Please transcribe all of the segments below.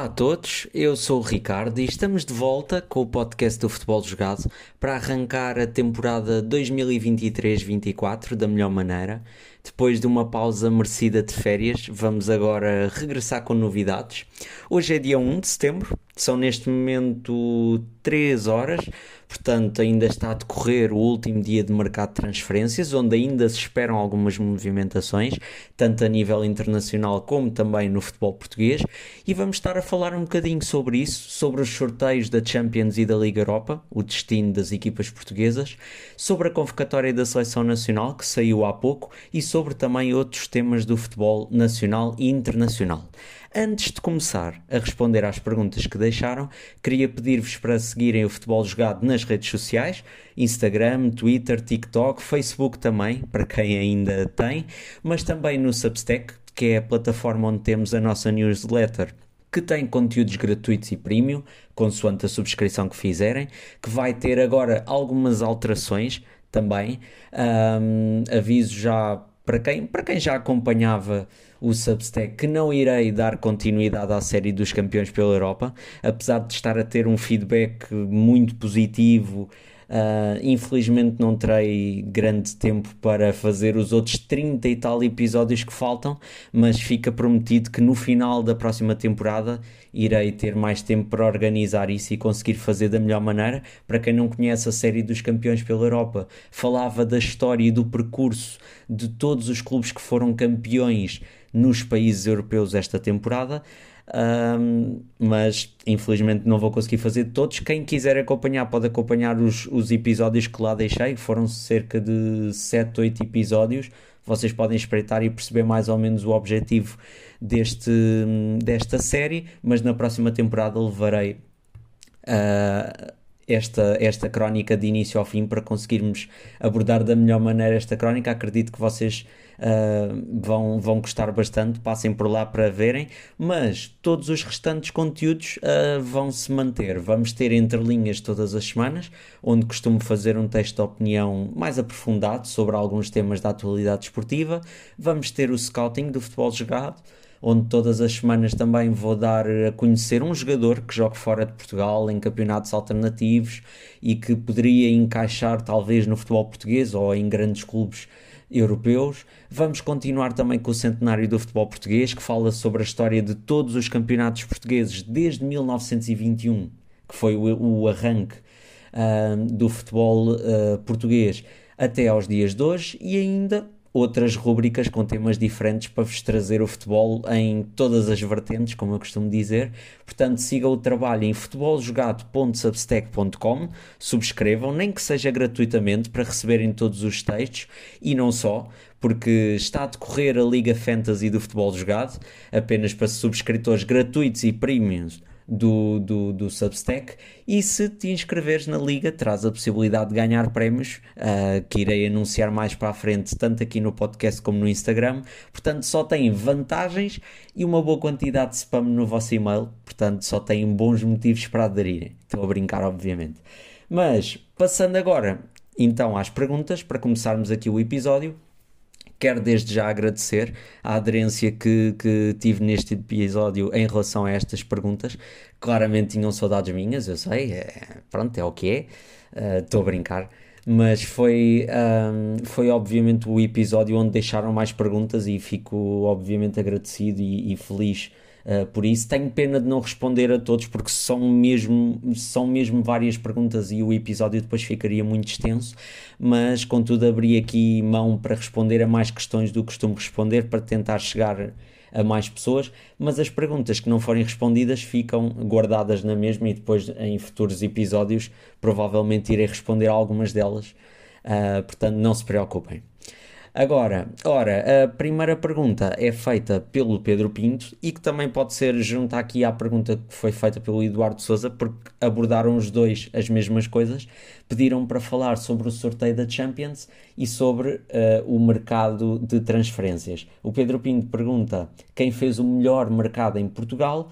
Olá a todos, eu sou o Ricardo e estamos de volta com o podcast do Futebol Jogado para arrancar a temporada 2023-24 da melhor maneira. Depois de uma pausa merecida de férias, vamos agora regressar com novidades. Hoje é dia 1 de setembro, são neste momento 3 horas, portanto ainda está a decorrer o último dia de mercado de transferências, onde ainda se esperam algumas movimentações, tanto a nível internacional como também no futebol português, e vamos estar a falar um bocadinho sobre isso, sobre os sorteios da Champions e da Liga Europa, o destino das equipas portuguesas, sobre a convocatória da Seleção Nacional, que saiu há pouco, e sobre também outros temas do futebol nacional e internacional. Antes de começar a responder às perguntas que deixaram, queria pedir-vos para seguirem o Futebol Jogado nas redes sociais, Instagram, Twitter, TikTok, Facebook também, para quem ainda tem, mas também no Substack, que é a plataforma onde temos a nossa newsletter que tem conteúdos gratuitos e premium, consoante a subscrição que fizerem, que vai ter agora algumas alterações também. Um, aviso já para quem, para quem já acompanhava o Substack que não irei dar continuidade à série dos campeões pela Europa, apesar de estar a ter um feedback muito positivo. Uh, infelizmente não terei grande tempo para fazer os outros 30 e tal episódios que faltam, mas fica prometido que no final da próxima temporada irei ter mais tempo para organizar isso e conseguir fazer da melhor maneira. Para quem não conhece a série dos campeões pela Europa, falava da história e do percurso de todos os clubes que foram campeões nos países europeus esta temporada. Um, mas infelizmente não vou conseguir fazer todos. Quem quiser acompanhar, pode acompanhar os, os episódios que lá deixei, foram cerca de 7, 8 episódios. Vocês podem espreitar e perceber mais ou menos o objetivo deste, desta série, mas na próxima temporada levarei uh, esta, esta crónica de início ao fim para conseguirmos abordar da melhor maneira esta crónica. Acredito que vocês uh, vão, vão gostar bastante, passem por lá para verem, mas todos os restantes conteúdos uh, vão se manter. Vamos ter entrelinhas todas as semanas, onde costumo fazer um texto de opinião mais aprofundado sobre alguns temas da atualidade esportiva. Vamos ter o scouting do futebol jogado onde todas as semanas também vou dar a conhecer um jogador que joga fora de Portugal em campeonatos alternativos e que poderia encaixar talvez no futebol português ou em grandes clubes europeus. Vamos continuar também com o centenário do futebol português, que fala sobre a história de todos os campeonatos portugueses desde 1921, que foi o, arranque uh, do futebol uh, português, até aos dias de hoje, e ainda outras rúbricas com temas diferentes para vos trazer o futebol em todas as vertentes, como eu costumo dizer. Portanto, sigam o trabalho em futeboljogado.substack.com, subscrevam, nem que seja gratuitamente, para receberem todos os textos e não só, porque está a decorrer a Liga Fantasy do Futebol Jogado, apenas para subscritores gratuitos e premiums do, do, do Substack. E se te inscreveres na liga traz a possibilidade de ganhar prémios uh, que irei anunciar mais para a frente tanto aqui no podcast como no Instagram. Portanto só tem vantagens e uma boa quantidade de spam no vosso e-mail. Portanto só têm bons motivos para aderirem. Estou a brincar obviamente. Mas passando agora então às perguntas para começarmos aqui o episódio Quero desde já agradecer a aderência que, que tive neste episódio em relação a estas perguntas. Claramente tinham saudades minhas, eu sei, é, pronto, é o que é, estou uh, a brincar. Mas foi, um, foi obviamente o episódio onde deixaram mais perguntas e fico obviamente agradecido e, e feliz Uh, por isso tenho pena de não responder a todos porque são mesmo, são mesmo várias perguntas e o episódio depois ficaria muito extenso, mas contudo abri aqui mão para responder a mais questões do que costumo responder para tentar chegar a mais pessoas, mas as perguntas que não forem respondidas ficam guardadas na mesma e depois em futuros episódios provavelmente irei responder a algumas delas, uh, portanto não se preocupem. Agora, ora, a primeira pergunta é feita pelo Pedro Pinto e que também pode ser junto aqui à pergunta que foi feita pelo Eduardo Souza, porque abordaram os dois as mesmas coisas. Pediram para falar sobre o sorteio da Champions e sobre uh, o mercado de transferências. O Pedro Pinto pergunta quem fez o melhor mercado em Portugal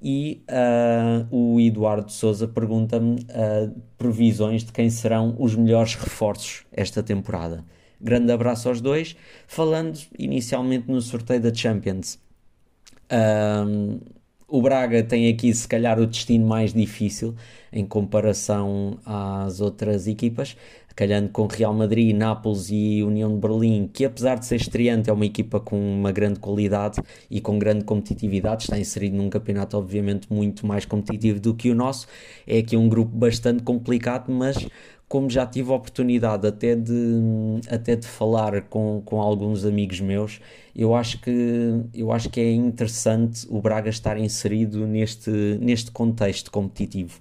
e uh, o Eduardo Souza pergunta-me uh, previsões de quem serão os melhores reforços esta temporada. Grande abraço aos dois. Falando inicialmente no sorteio da Champions. Um, o Braga tem aqui, se calhar, o destino mais difícil em comparação às outras equipas, calhando com Real Madrid, Nápoles e União de Berlim, que apesar de ser estreante, é uma equipa com uma grande qualidade e com grande competitividade, está inserido num campeonato, obviamente, muito mais competitivo do que o nosso. É aqui um grupo bastante complicado, mas como já tive a oportunidade até de, até de falar com, com alguns amigos meus, eu acho, que, eu acho que é interessante o Braga estar inserido neste, neste contexto competitivo.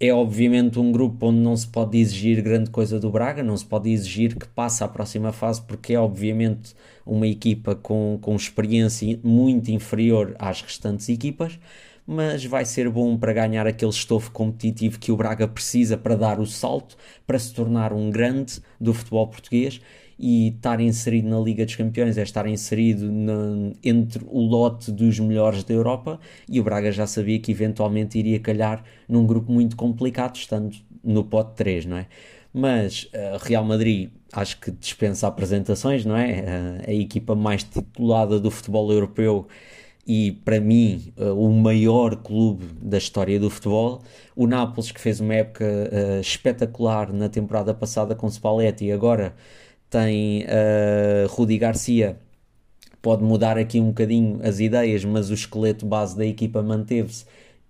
É obviamente um grupo onde não se pode exigir grande coisa do Braga, não se pode exigir que passe à próxima fase, porque é obviamente uma equipa com, com experiência muito inferior às restantes equipas mas vai ser bom para ganhar aquele estofo competitivo que o Braga precisa para dar o salto, para se tornar um grande do futebol português e estar inserido na Liga dos Campeões é estar inserido entre o lote dos melhores da Europa e o Braga já sabia que eventualmente iria calhar num grupo muito complicado, estando no pote 3, não é? Mas uh, Real Madrid acho que dispensa apresentações, não é? Uh, a equipa mais titulada do futebol europeu e para mim uh, o maior clube da história do futebol. O Nápoles, que fez uma época uh, espetacular na temporada passada com Spalletti, agora tem uh, Rudi Garcia. Pode mudar aqui um bocadinho as ideias, mas o esqueleto base da equipa manteve-se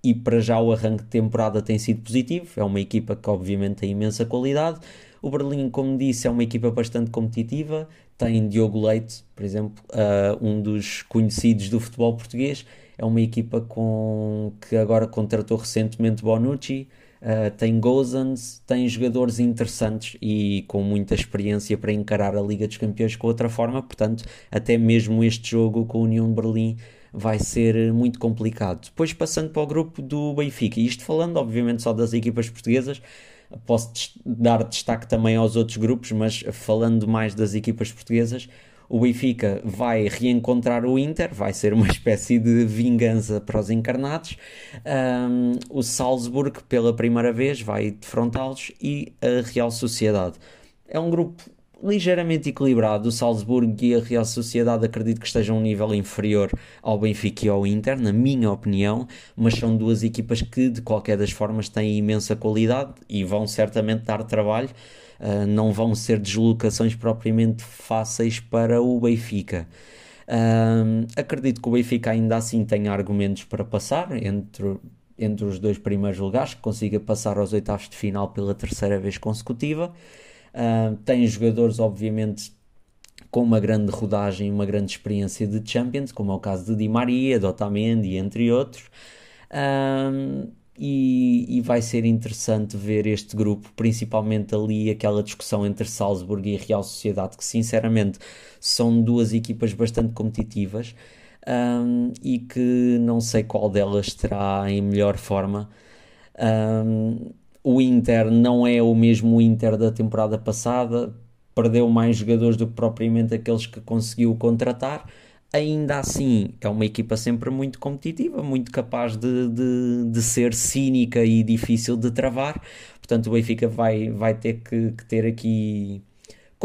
e para já o arranque de temporada tem sido positivo. É uma equipa que obviamente tem imensa qualidade. O Berlim, como disse, é uma equipa bastante competitiva. Tem Diogo Leite, por exemplo, uh, um dos conhecidos do futebol português. É uma equipa com que agora contratou recentemente Bonucci. Uh, tem Gozans, tem jogadores interessantes e com muita experiência para encarar a Liga dos Campeões com outra forma, portanto, até mesmo este jogo com a União de Berlim vai ser muito complicado. Depois, passando para o grupo do Benfica, isto falando, obviamente, só das equipas portuguesas, Posso dar destaque também aos outros grupos, mas falando mais das equipas portuguesas, o Benfica vai reencontrar o Inter, vai ser uma espécie de vingança para os encarnados. Um, o Salzburg, pela primeira vez, vai defrontá-los e a Real Sociedade. É um grupo ligeiramente equilibrado. O Salzburgo e a Real Sociedade acredito que estejam a um nível inferior ao Benfica e ao Inter, na minha opinião, mas são duas equipas que, de qualquer das formas, têm imensa qualidade e vão certamente dar trabalho. Uh, não vão ser deslocações propriamente fáceis para o Benfica. Uh, acredito que o Benfica ainda assim tenha argumentos para passar entre, entre os dois primeiros lugares, que consiga passar aos oitavos de final pela terceira vez consecutiva. Uh, tem jogadores, obviamente, com uma grande rodagem, uma grande experiência de Champions, como é o caso de Di Maria, de Otamendi, entre outros. Um, e, e, vai ser interessante ver este grupo, principalmente ali aquela discussão entre Salzburg e Real Sociedade, que sinceramente são duas equipas bastante competitivas um, e que não sei qual delas terá em melhor forma. Um, o Inter não é o mesmo Inter da temporada passada, perdeu mais jogadores do que propriamente aqueles que conseguiu contratar. Ainda assim, é uma equipa sempre muito competitiva, muito capaz de, de, de ser cínica e difícil de travar. Portanto, o Benfica vai, vai ter que, que ter aqui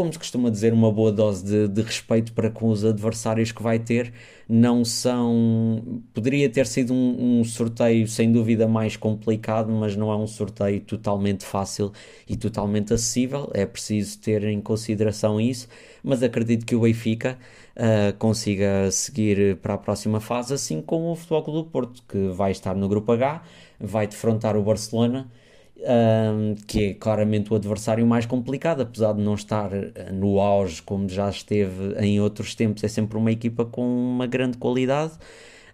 como se costuma dizer, uma boa dose de, de, respeito para com os adversários que vai ter. Não são. Poderia ter sido um, um, sorteio sem dúvida mais complicado, mas não é um sorteio totalmente fácil e totalmente acessível. É preciso ter em consideração isso. Mas acredito que o Benfica uh, consiga seguir para a próxima fase, assim como o Futebol Clube do Porto, que vai estar no Grupo H, vai defrontar o Barcelona um, que é claramente o adversário mais complicado, apesar de não estar eh, no auge como já esteve em outros tempos, é sempre uma equipa com uma grande qualidade.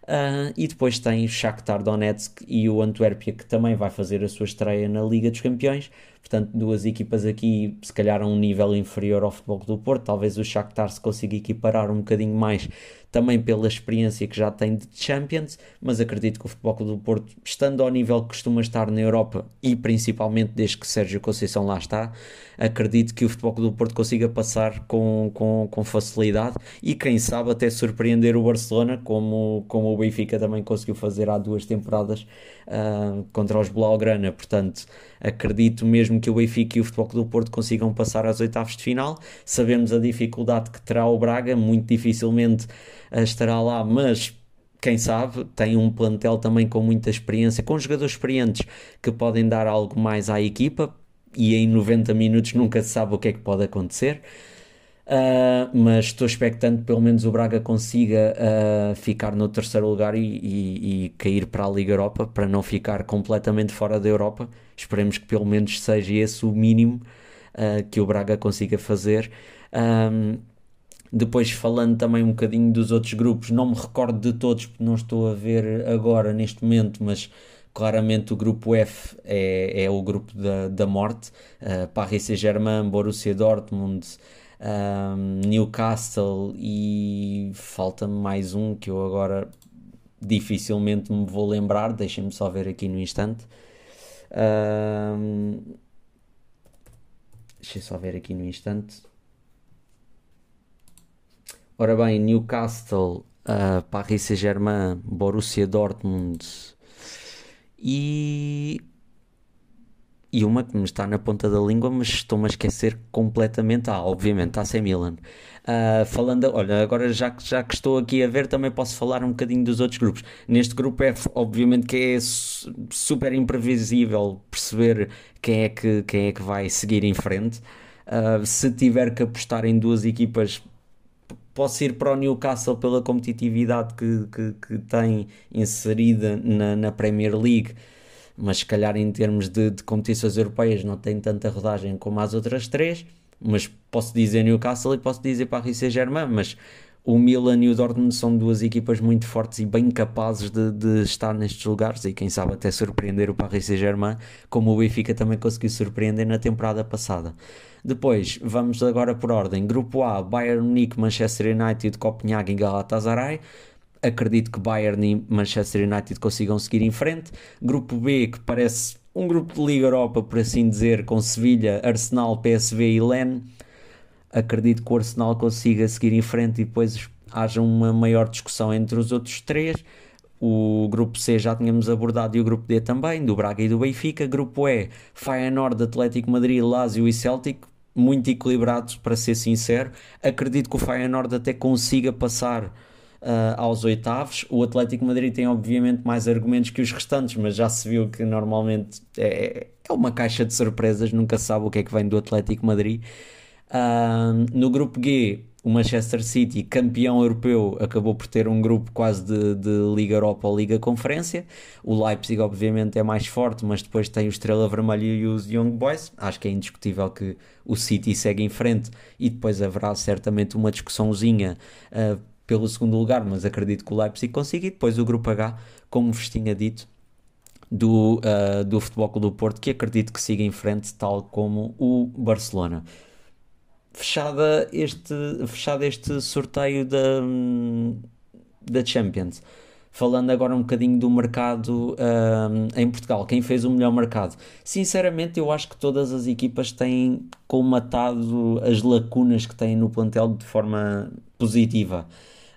Uh, e depois tem o Shakhtar Donetsk e o Antuérpia que também vai fazer a sua estreia na Liga dos Campeões. Portanto, duas equipas aqui, se calhar a um nível inferior ao Futebol do Porto. Talvez o Shakhtar se consiga equiparar um bocadinho mais também pela experiência que já tem de Champions, mas acredito que o Futebol Clube do Porto, estando ao nível que costuma estar na Europa e principalmente desde que Sérgio Conceição lá está, acredito que o Futebol Clube do Porto consiga passar com, com, com facilidade e quem sabe até surpreender o Barcelona, como, como o Benfica também conseguiu fazer há duas temporadas uh, contra os Blaugrana. Portanto, acredito mesmo que o Benfica e o Futebol Clube do Porto consigam passar às oitavas de final. Sabemos a dificuldade que terá o Braga, muito dificilmente estará lá, mas quem sabe, tem um plantel também com muita experiência, com jogadores experientes que podem dar algo mais à equipa e em 90 minutos nunca se sabe o que é que pode acontecer. Uh, mas estou expectante pelo menos o Braga consiga uh, ficar no terceiro lugar e, e, e, cair para a Liga Europa para não ficar completamente fora da Europa. Esperemos que pelo menos seja esse o mínimo uh, que o Braga consiga fazer. Um, depois, falando também um bocadinho dos outros grupos, não me recordo de todos porque não estou a ver agora neste momento, mas claramente o grupo F é, é o grupo da, da morte. Uh, Paris Saint-Germain, Borussia Dortmund, um, Newcastle e falta-me mais um que eu agora dificilmente me vou lembrar. Deixem-me só ver aqui no instante. Um, deixa só ver aqui no instante. Ora bem, Newcastle, uh, Paris Saint-Germain, Borussia Dortmund e. E uma que me está na ponta da língua, mas estou-me a esquecer completamente. Ah, obviamente, sem Milan. Uh, falando, olha, agora já, já que estou aqui a ver, também posso falar um bocadinho dos outros grupos. Neste grupo F, obviamente que é super imprevisível perceber quem é que, quem é que vai seguir em frente. Uh, se tiver que apostar em duas equipas posso ir para o Newcastle pela competitividade que, que, que tem inserida na, na, Premier League, mas se calhar em termos de, de, competições europeias não tem tanta rodagem como as outras três. Mas posso dizer Newcastle e posso dizer Paris Saint-Germain, mas o Milan e o Dortmund são duas equipas muito fortes e bem capazes de, de estar nestes lugares e quem sabe até surpreender o Paris Saint-Germain, como o Benfica também conseguiu surpreender na temporada passada. Depois, vamos agora por ordem. Grupo A, Bayern Munique, Manchester United, Copenhague e Galatasaray. Acredito que Bayern e Manchester United consigam seguir em frente. Grupo B, que parece um grupo de Liga Europa, por assim dizer, com Sevilha, Arsenal, PSV e Len. Acredito que o Arsenal consiga seguir em frente e depois haja uma maior discussão entre os outros três. O grupo C já tínhamos abordado e o grupo D também, do Braga e do Benfica. Grupo E, Feyenoord, Atlético Madrid, Lazio e Celtic muito equilibrado, para ser sincero. Acredito que o Feyenoord até consiga passar uh, aos oitavos. O Atlético Madrid tem, obviamente, mais argumentos que os restantes, mas já se viu que normalmente é, é uma caixa de surpresas, nunca sabe o que é que vem do Atlético Madrid. No grupo G, o Manchester City, campeão europeu, acabou por ter um grupo quase de, de, Liga Europa ou Liga Conferência. O Leipzig, obviamente, é mais forte, mas depois tem o Estrela Vermelha e os Young Boys. Acho que é indiscutível que o City segue em frente e depois haverá certamente uma discussãozinha uh, pelo segundo lugar, mas acredito que o Leipzig consiga. E depois o grupo H, como vos tinha dito, do, uh, do Futebol Clube do Porto, que acredito que siga em frente, tal como o Barcelona fechada este, fechado este sorteio da, da Champions. Falando agora um bocadinho do mercado um, em Portugal, quem fez o melhor mercado? Sinceramente, eu acho que todas as equipas têm colmatado as lacunas que têm no plantel de forma positiva.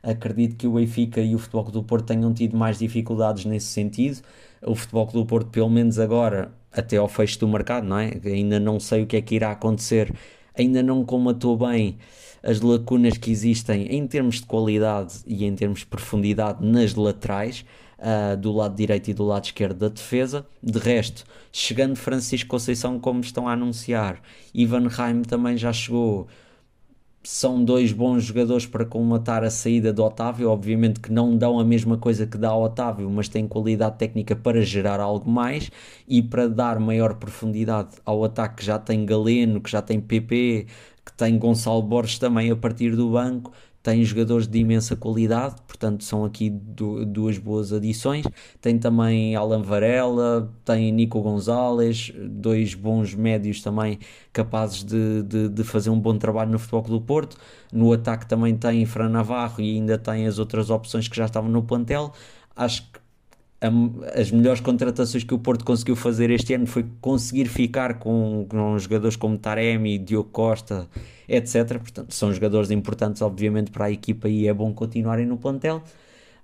Acredito que o Benfica e o Futebol do Porto tenham tido mais dificuldades nesse sentido. O Futebol do Porto, pelo menos agora, até ao fecho do mercado, não é? Ainda não sei o que é que irá acontecer ainda não comatou bem as lacunas que existem em termos de qualidade e em termos de profundidade nas laterais, uh, do lado direito e do lado esquerdo da defesa. De resto, chegando Francisco Conceição, como estão a anunciar, Ivan Reim também já chegou são dois bons jogadores para colmatar a saída do Otávio. Obviamente que não dão a mesma coisa que dá ao Otávio, mas têm qualidade técnica para gerar algo mais e para dar maior profundidade ao ataque que já tem Galeno, que já tem PP, que tem Gonçalo Borges também a partir do banco tem jogadores de imensa qualidade, portanto são aqui duas boas adições. Tem também Alan Varela, tem Nico Gonzalez, dois bons médios também capazes de, de, de, fazer um bom trabalho no Futebol do Porto. No ataque também tem Fran Navarro e ainda tem as outras opções que já estavam no plantel. Acho que as melhores contratações que o Porto conseguiu fazer este ano foi conseguir ficar com, com jogadores como Taremi, Diogo Costa, etc. Portanto, são jogadores importantes, obviamente, para a equipa e é bom continuarem no plantel.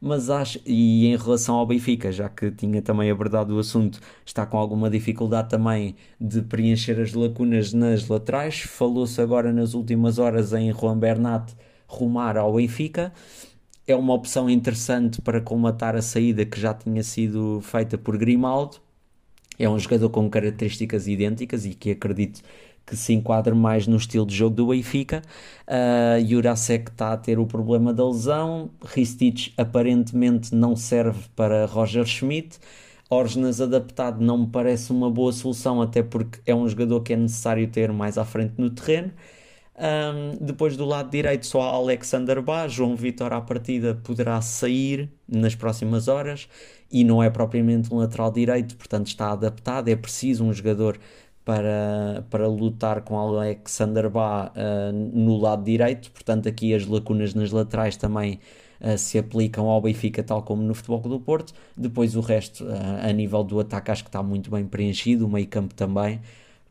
Mas acho, e em relação ao Benfica, já que tinha também abordado o assunto, está com alguma dificuldade também de preencher as lacunas nas laterais. Falou-se agora nas últimas horas em Juan Bernat rumar ao Benfica é uma opção interessante para colmatar a saída que já tinha sido feita por Grimaldo. É um jogador com características idênticas e que acredito que se enquadra mais no estilo de jogo do Benfica. Uh, Jurasek está a ter o problema da lesão. Ristich aparentemente não serve para Roger Schmidt. Orgenas adaptado não me parece uma boa solução, até porque é um jogador que é necessário ter mais à frente no terreno. Um, depois do lado direito só Alexander Bá, João Vitor à partida poderá sair nas próximas horas e não é propriamente um lateral direito, portanto está adaptado, é preciso um jogador para, para lutar com Alexander Bá uh, no lado direito, portanto aqui as lacunas nas laterais também uh, se aplicam ao Benfica tal como no Futebol do Porto, depois o resto uh, a nível do ataque acho que está muito bem preenchido, o meio campo também,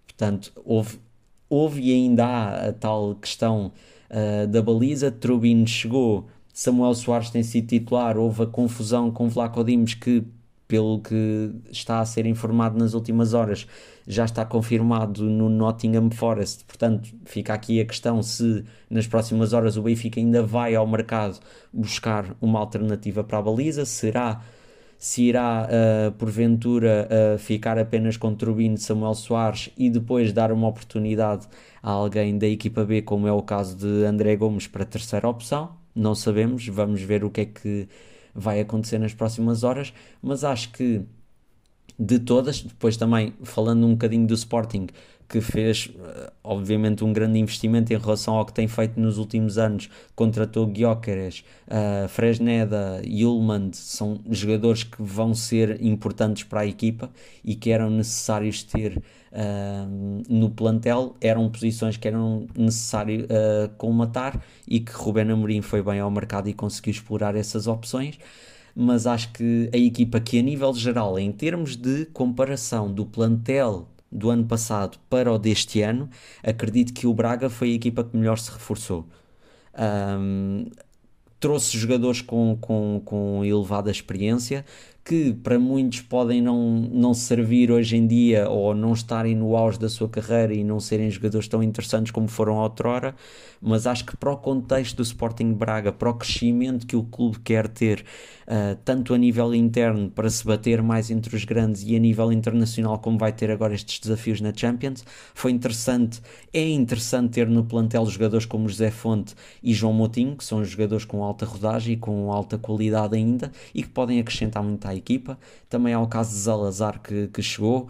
portanto houve houve e ainda há a tal questão uh, da baliza. Trubin chegou, Samuel Soares tem sido titular, houve a confusão com Vlaco Dimos que, pelo que está a ser informado nas últimas horas, já está confirmado no Nottingham Forest. Portanto, fica aqui a questão se nas próximas horas o Benfica ainda vai ao mercado buscar uma alternativa para a baliza. Será se irá uh, porventura uh, ficar apenas com Turbino Samuel Soares e depois dar uma oportunidade a alguém da equipa B, como é o caso de André Gomes para terceira opção. Não sabemos, vamos ver o que é que vai acontecer nas próximas horas, mas acho que de todas, depois também falando um bocadinho do Sporting, que fez, eh, obviamente, um grande investimento em relação ao que tem feito nos últimos anos. Contratou Gyökeres, uh, Fresneda, Yulman, são jogadores que vão ser importantes para a equipa e que eram necessários ter uh, no plantel. Eram posições que eram necessários uh, colmatar e que Ruben Amorim foi bem ao mercado e conseguiu explorar essas opções mas acho que a equipa que a nível geral, em termos de comparação do plantel do ano passado para o deste ano, acredito que o Braga foi a equipa que melhor se reforçou. Um, trouxe jogadores com, com, com elevada experiência que para muitos podem não, não servir hoje em dia ou não estarem no auge da sua carreira e não serem jogadores tão interessantes como foram outrora, mas acho que para o contexto do Sporting Braga, para o crescimento que o clube quer ter, uh, tanto a nível interno para se bater mais entre os grandes e a nível internacional como vai ter agora estes desafios na Champions, foi interessante, é interessante ter no plantel jogadores como José Fonte e João Moutinho, que são jogadores com alta rodagem e com alta qualidade ainda e que podem acrescentar muito à equipa. Também há o caso de Zalazar que, que chegou.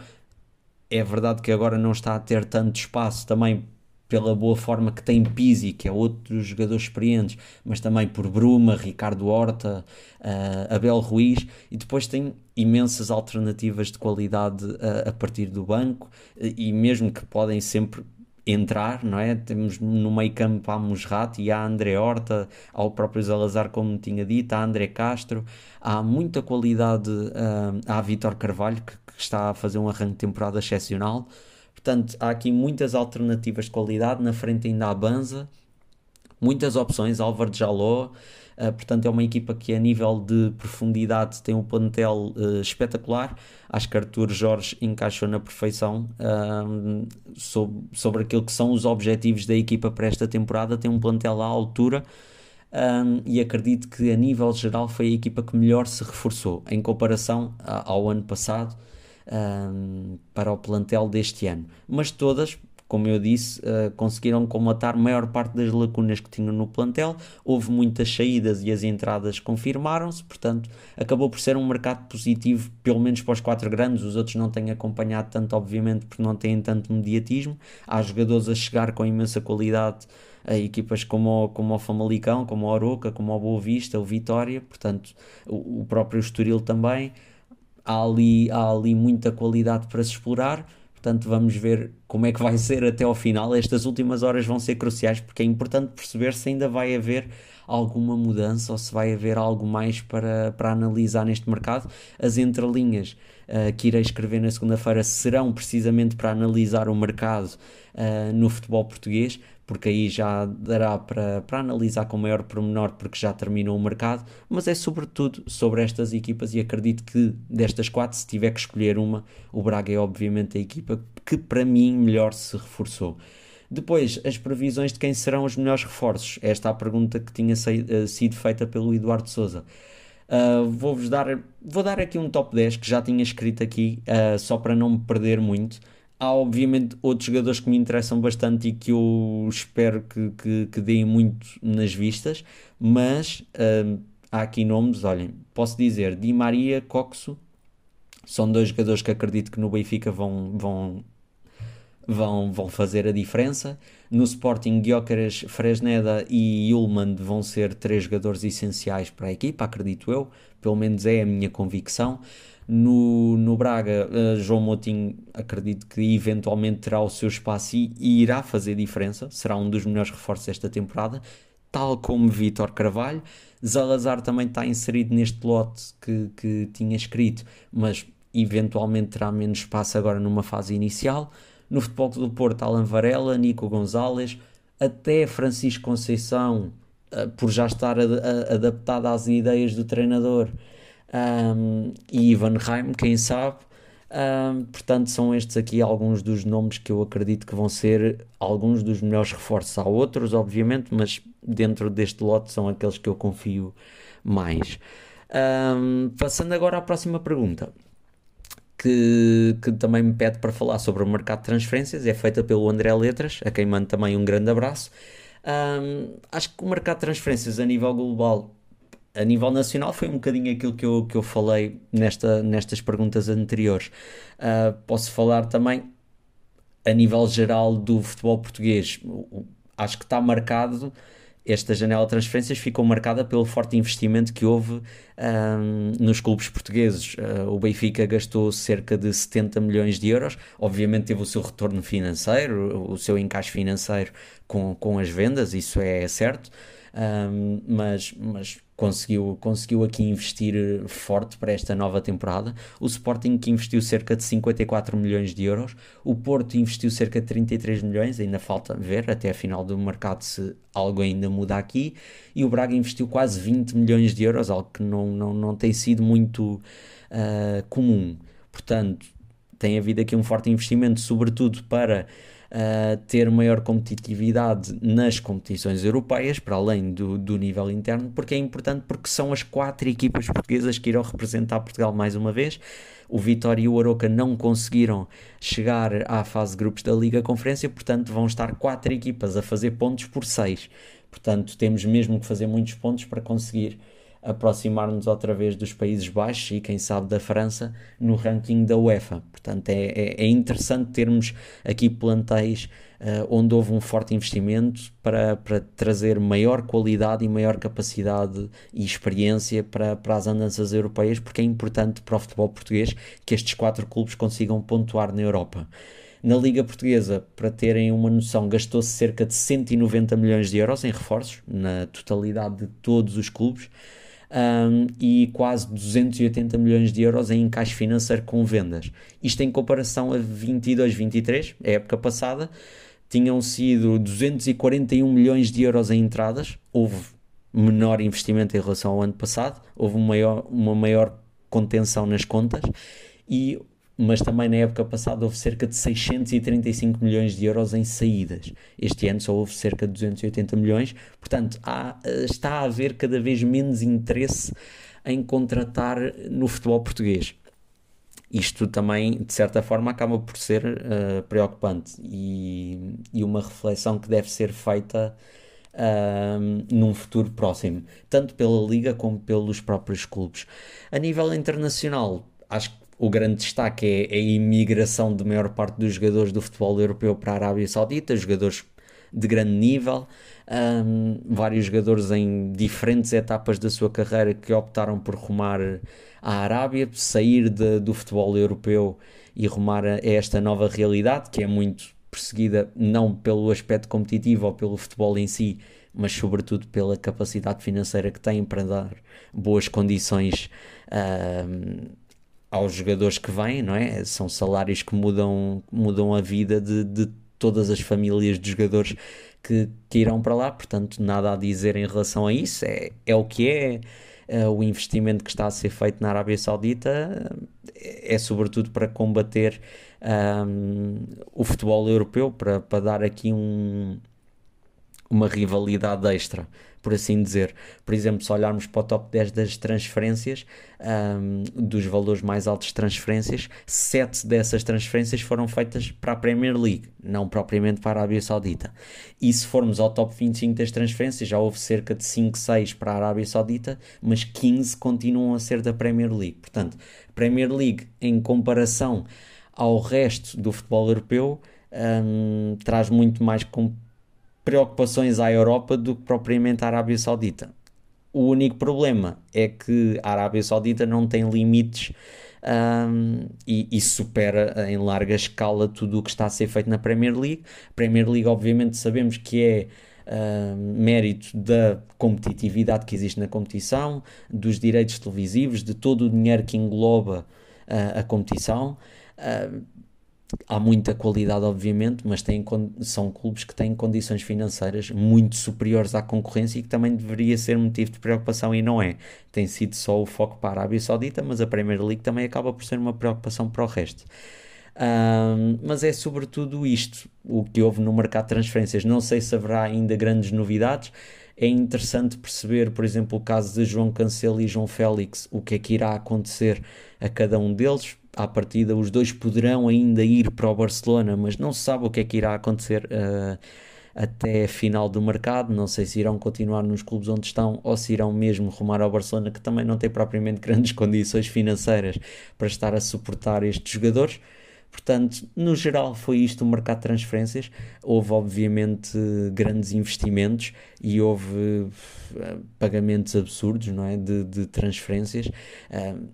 É verdade que agora não está a ter tanto espaço também pela boa forma que tem Pizzi, que é outro jogador experiente, mas também por Bruma, Ricardo Horta, uh, Abel Ruiz, e depois tem imensas alternativas de qualidade uh, a partir do banco, e mesmo que podem sempre entrar, não é? Temos no meio campo há Musrat e há André Horta, há o próprio Zalazar, como tinha dito, há André Castro, há muita qualidade, uh, há Vitor Carvalho, que, que, está a fazer um arranque de temporada excepcional. Portanto, há aqui muitas alternativas de qualidade, na frente ainda há Banza, muitas opções, Álvaro de Jaló, Uh, portanto, é uma equipa que, a nível de profundidade, tem um plantel uh, espetacular. Acho que Arthur Jorge encaixou na perfeição uh, sobre, sobre aquilo que são os objetivos da equipa para esta temporada. Tem um plantel à altura. E acredito que a nível geral foi a equipa que melhor se reforçou em comparação ao ano passado um, para o plantel deste ano. Mas todas, como eu disse, uh, conseguiram comatar a maior parte das lacunas que tinham no plantel. Houve muitas saídas e as entradas confirmaram-se, portanto, acabou por ser um mercado positivo, pelo menos para os quatro grandes. Os outros não têm acompanhado tanto, obviamente, porque não têm tanto mediatismo. Há jogadores a chegar com imensa qualidade a equipas como, como o Famalicão, como o Oroca, como o Boa Vista, o Vitória, portanto, o, o próprio Estoril também. Há ali, há ali muita qualidade para se explorar Portanto, vamos ver como é que vai ser até ao final. Estas últimas horas vão ser cruciais porque é importante perceber se ainda vai haver alguma mudança ou se vai haver algo mais para, para analisar neste mercado. As entrelinhas uh, que irei escrever na segunda-feira serão precisamente para analisar o mercado uh, no futebol português porque aí já dará para, para analisar com maior pormenor, porque já terminou o mercado, mas é sobretudo sobre estas equipas e acredito que destas quatro, se tiver que escolher uma, o Braga é obviamente a equipa que para mim melhor se reforçou. Depois, as previsões de quem serão os melhores reforços. Esta é a pergunta que tinha eh, sido feita pelo Eduardo Souza. Uh, Vou-vos dar, vou dar aqui um top 10 que já tinha escrito aqui, uh, só para não me perder muito. Há obviamente outros jogadores que me interessam bastante e que eu espero que, que, que deem muito nas vistas, mas uh, há aqui nomes, olhem, posso dizer Di Maria, Coxo, são dois jogadores que acredito que no Benfica vão, vão, vão, vão fazer a diferença. No Sporting, Gyökeres, Fresneda e Ullmann vão ser três jogadores essenciais para a equipa, acredito eu, pelo menos é a minha convicção. No, no Braga, uh, João Moutinho acredito que eventualmente terá o seu espaço e, e, irá fazer diferença, será um dos melhores reforços desta temporada, tal como Vítor Carvalho. Zalazar também está inserido neste lote que, que tinha escrito, mas eventualmente terá menos espaço agora numa fase inicial. No Futebol do Porto, Alan Varela, Nico Gonzalez, até Francisco Conceição, uh, por já estar adaptado às ideias do treinador, um, e Ivan Reim, quem sabe. Um, portanto, são estes aqui alguns dos nomes que eu acredito que vão ser alguns dos melhores reforços. Há outros, obviamente, mas dentro deste lote são aqueles que eu confio mais. Um, passando agora à próxima pergunta que, que também me pede para falar sobre o mercado de transferências, é feita pelo André Letras, a quem mando também um grande abraço. Um, acho que o mercado de transferências a nível global, a nível nacional, foi um bocadinho aquilo que eu, que eu falei nesta, nestas perguntas anteriores. Uh, posso falar também a nível geral do futebol português. Acho que está marcado esta janela de transferências ficou marcada pelo forte investimento que houve um, nos clubes portugueses. Uh, o Benfica gastou cerca de 70 milhões de euros, obviamente teve o seu retorno financeiro, o seu encaixe financeiro com, com as vendas, isso é certo, um, mas, mas conseguiu, conseguiu aqui investir forte para esta nova temporada. O Sporting que investiu cerca de 54 milhões de euros, o Porto investiu cerca de 33 milhões, ainda falta ver até a final do mercado se algo ainda muda aqui, e o Braga investiu quase 20 milhões de euros, algo que não, não, não tem sido muito uh, comum. Portanto, tem havido aqui um forte investimento, sobretudo para uh, ter maior competitividade nas competições europeias, para além do, do nível interno, porque é importante porque são as quatro equipas portuguesas que irão representar Portugal mais uma vez. O Vitória e o Aroca não conseguiram chegar à fase de grupos da Liga Conferência, portanto vão estar quatro equipas a fazer pontos por seis. Portanto, temos mesmo que fazer muitos pontos para conseguir aproximar-nos outra vez dos Países Baixos e quem sabe da França no ranking da UEFA. Portanto, é, é, é interessante termos aqui plantéis uh, onde houve um forte investimento para, para trazer maior qualidade e maior capacidade e experiência para, para as andanças europeias, porque é importante para o futebol português que estes quatro clubes consigam pontuar na Europa. Na Liga Portuguesa, para terem uma noção, gastou-se cerca de 190 milhões de euros em reforços, na totalidade de todos os clubes um, e quase 280 milhões de euros em encaixe financeiro com vendas. Isto em comparação a 22-23, a época passada, tinham sido 241 milhões de euros em entradas, houve menor investimento em relação ao ano passado, houve uma maior, uma maior contenção nas contas. E mas também na época passada houve cerca de 635 milhões de euros em saídas. Este ano só houve cerca de 280 milhões, portanto há, eh, está a haver cada vez menos interesse em contratar no futebol português. Isto também, de certa forma, acaba por ser uh, preocupante e, e, uma reflexão que deve ser feita uh, num futuro próximo, tanto pela Liga como pelos próprios clubes. A nível internacional, acho que o grande destaque é, a imigração de maior parte dos jogadores do futebol europeu para a Arábia Saudita, jogadores de grande nível, um, vários jogadores em diferentes etapas da sua carreira que optaram por rumar à Arábia, sair de, do futebol europeu e rumar a esta nova realidade que é muito perseguida não pelo aspecto competitivo ou pelo futebol em si, mas sobretudo pela capacidade financeira que têm para dar boas condições. Um, aos jogadores que vêm, não é? São salários que mudam, mudam a vida de, de todas as famílias de jogadores que, que irão para lá, portanto, nada a dizer em relação a isso, é, é o que é. uh, o investimento que está a ser feito na Arábia Saudita é, é sobretudo para combater um, o futebol europeu, para, para dar aqui um, uma rivalidade extra por assim dizer. Por exemplo, se olharmos para o top 10 das transferências, um, dos valores mais altos de transferências, 7 dessas transferências foram feitas para a Premier League, não propriamente para a Arábia Saudita. E se formos ao top 25 das transferências, já houve cerca de 5, 6 para a Arábia Saudita, mas 15 continuam a ser da Premier League. Portanto, Premier League, em comparação ao resto do futebol europeu, um, traz muito mais preocupações à Europa do que propriamente à Arábia Saudita. O único problema é que a Arábia Saudita não tem limites um, e, e, supera em larga escala tudo o que está a ser feito na Premier League. Premier League, obviamente, sabemos que é uh, mérito da competitividade que existe na competição, dos direitos televisivos, de todo o dinheiro que engloba uh, a competição. Uh, há muita qualidade, obviamente, mas têm, são clubes que têm condições financeiras muito superiores à concorrência e que também deveria ser motivo de preocupação e não é. Tem sido só o foco para a Arábia Saudita, mas a Premier League também acaba por ser uma preocupação para o resto. Um, mas é sobretudo isto o que houve no mercado de transferências. Não sei se haverá ainda grandes novidades. É interessante perceber, por exemplo, o caso de João Cancelo e João Félix, o que é que irá acontecer a cada um deles à partida os dois poderão ainda ir para o Barcelona, mas não se sabe o que é que irá acontecer uh, até a final do mercado. Não sei se irão continuar nos clubes onde estão ou se irão mesmo rumar ao Barcelona, que também não tem propriamente grandes condições financeiras para estar a suportar estes jogadores. Portanto, no geral, foi isto o mercado de transferências. Houve, obviamente, grandes investimentos e houve uh, pagamentos absurdos não é? de, de transferências. Uh,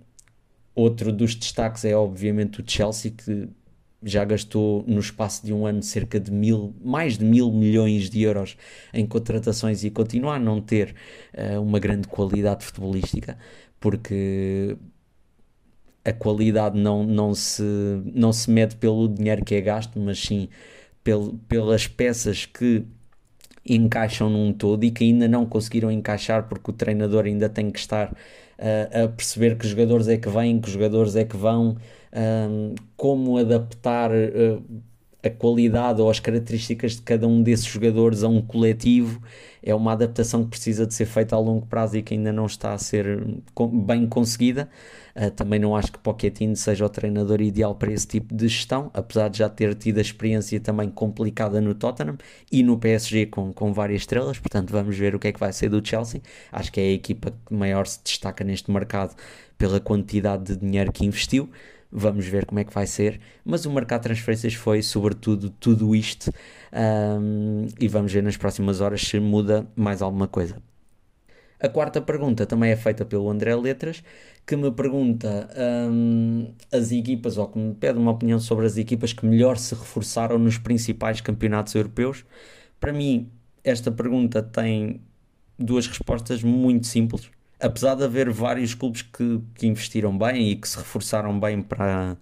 Outro dos destaques é obviamente o Chelsea, que já gastou no espaço de um ano cerca de mil, mais de mil milhões de euros em contratações e continua a não ter uh, uma grande qualidade futebolística, porque a qualidade não, não, se, não se mede pelo dinheiro que é gasto, mas sim pel, pelas peças que encaixam num todo e que ainda não conseguiram encaixar porque o treinador ainda tem que estar a perceber que jogadores é que vêm, que jogadores é que vão, um, como adaptar uh, a qualidade ou as características de cada um desses jogadores a um coletivo é uma adaptação que precisa de ser feita a longo prazo e que ainda não está a ser bem conseguida. Uh, também não acho que Pochettino seja o treinador ideal para esse tipo de gestão, apesar de já ter tido a experiência também complicada no Tottenham e no PSG com, com várias estrelas. Portanto, vamos ver o que é que vai ser do Chelsea. Acho que é a equipa que maior se destaca neste mercado pela quantidade de dinheiro que investiu. Vamos ver como é que vai ser. Mas o mercado de transferências foi, sobretudo, tudo isto. Um, e vamos ver nas próximas horas se muda mais alguma coisa. A quarta pergunta também é feita pelo André Letras, que me pergunta um, as equipas, ou que me pede uma opinião sobre as equipas que melhor se reforçaram nos principais campeonatos europeus. Para mim, esta pergunta tem duas respostas muito simples apesar de haver vários clubes que, que investiram bem e que se reforçaram bem para,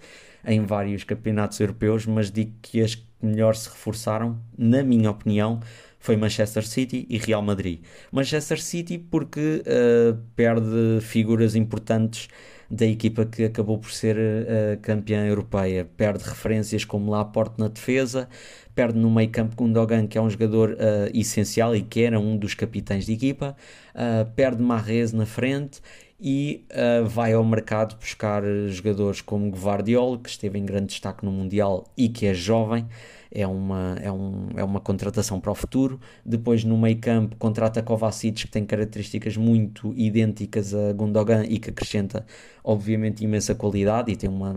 em vários campeonatos europeus, mas digo que as que melhor se reforçaram, na minha opinião, foi Manchester City e Real Madrid. Manchester City porque uh, perde figuras importantes da equipa que acabou por ser uh, campeã europeia. Perde referências como Laporte na defesa, perde no meio campo Gundogan, que é um jogador uh, essencial e que era um dos capitães de equipa, uh, perde Marrez na frente e uh, vai ao mercado buscar jogadores como Guardiola, que esteve em grande destaque no Mundial e que é jovem, é uma, é, um, é uma contratação para o futuro. Depois, no meio campo, contrata Kovacic, que tem características muito idênticas a Gundogan e que acrescenta, obviamente, imensa qualidade e tem uma,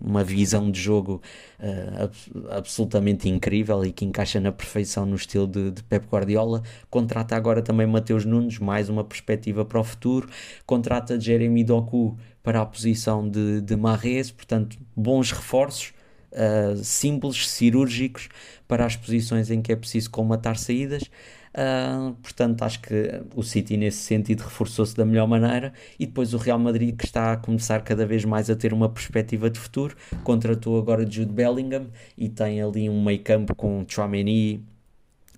uma visão de jogo uh, absolutamente incrível e que encaixa na perfeição no estilo de, de Pep Guardiola. Contrata agora também Mateus Nunes, mais uma perspectiva para o futuro. Contrata Jeremy Doku para a posição de, de Marrez, portanto, bons reforços uh, simples, cirúrgicos, para as posições em que é preciso colmatar saídas. Uh, portanto, acho que o City, nesse sentido, reforçou-se da melhor maneira. E depois o Real Madrid, que está a começar cada vez mais a ter uma perspectiva de futuro, contratou agora Jude Bellingham e tem ali um meio-campo com Chouameni,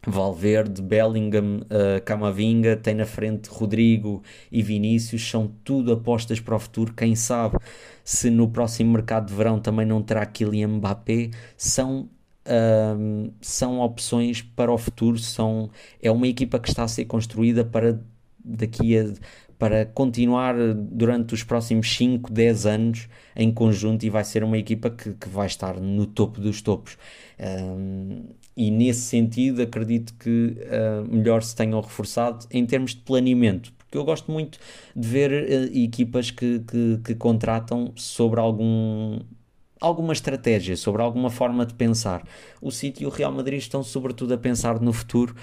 Valverde, Bellingham, uh, Camavinga, tem na frente Rodrigo e Vinícius, são tudo apostas para o futuro. Quem sabe se no próximo mercado de verão também não terá Kylian Mbappé, são uh, são opções para o futuro, são, é uma equipa que está a ser construída para daqui a para continuar durante os próximos 5, 10 anos em conjunto e vai ser uma equipa que, que vai estar no topo dos topos. Um, e nesse sentido acredito que uh, melhor se tenham reforçado em termos de planeamento, porque eu gosto muito de ver uh, equipas que, que, que, contratam sobre algum alguma estratégia, sobre alguma forma de pensar. O City e o Real Madrid estão sobretudo a pensar no futuro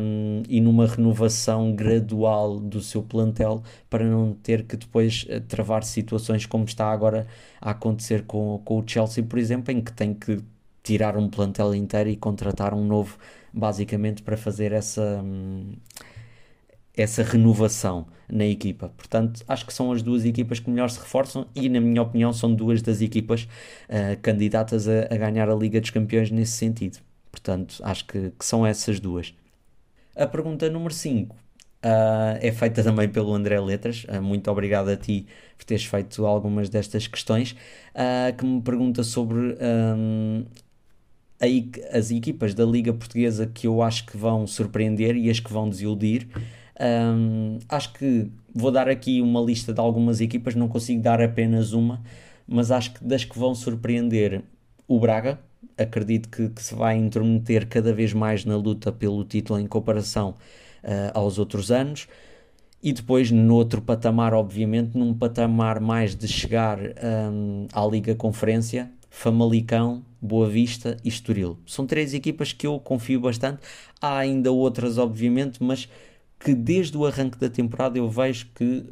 um, e numa renovação gradual do seu plantel para não ter que depois uh, travar situações como está agora a acontecer com, com o Chelsea, por exemplo, em que tem que tirar um plantel inteiro e contratar um novo, basicamente, para fazer essa, hum, essa renovação na equipa. Portanto, acho que são as duas equipas que melhor se reforçam e, na minha opinião, são duas das equipas uh, candidatas a, a, ganhar a Liga dos Campeões nesse sentido. Portanto, acho que, que são essas duas. A pergunta número 5 uh, é feita também pelo André Letras. Uh, muito obrigado a ti por teres feito algumas destas questões. que me pergunta sobre um, as equipas da Liga Portuguesa que eu acho que vão surpreender e as que vão desiludir. Um, acho que vou dar aqui uma lista de algumas equipas, não consigo dar apenas uma, mas acho que das que vão surpreender o Braga, acredito que, que se vai intrometer cada vez mais na luta pelo título em comparação uh, aos outros anos. E depois, no outro patamar, obviamente, num patamar mais de chegar um, à Liga Conferência, Famalicão, Boa Vista e Estoril. São três equipas que eu confio bastante. Há ainda outras, obviamente, mas que desde o arranque da temporada eu vejo que,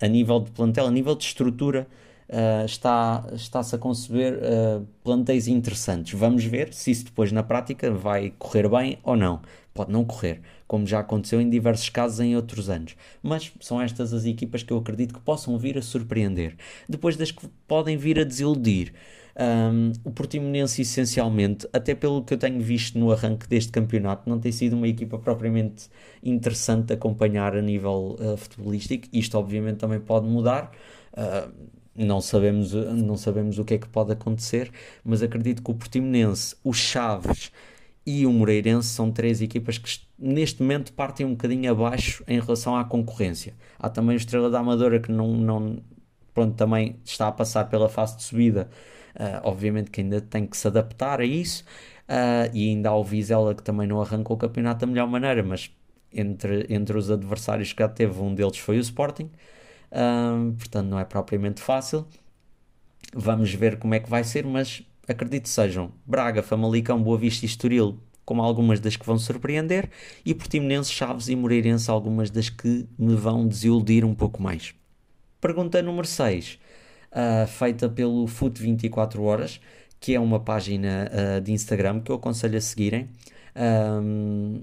a nível de plantel, a nível de estrutura, uh, está, está-se a conceber uh, plantéis interessantes. Vamos ver se isso depois na prática vai correr bem ou não. Pode não correr, como já aconteceu em diversos casos em outros anos. Mas são estas as equipas que eu acredito que possam vir a surpreender. Depois das que podem vir a desiludir. Um, o Portimonense, essencialmente, até pelo que eu tenho visto no arranque deste campeonato, não tem sido uma equipa propriamente interessante de acompanhar a nível uh, futebolístico. Isto, obviamente, também pode mudar. Uh, não sabemos, não sabemos o que é que pode acontecer, mas acredito que o Portimonense, o Chaves e o Moreirense são três equipas que neste momento partem um bocadinho abaixo em relação à concorrência. Há também o Estrela da Amadora que não, não pronto, também está a passar pela fase de subida Uh, obviamente que ainda tem que se adaptar a isso. Uh, e ainda há o Vizela que também não arrancou o campeonato da melhor maneira, mas entre, entre os adversários que já teve, um deles foi o Sporting, uh, portanto não é propriamente fácil. Vamos ver como é que vai ser, mas acredito sejam Braga, Famalicão, Boa Vista e Estoril, como algumas das que vão surpreender, e Portimonense, Chaves e Moreirense, algumas das que me vão desiludir um pouco mais. Pergunta número 6 uh, feita pelo Foot 24 Horas, que é uma página uh, de Instagram que eu aconselho a seguirem. Um,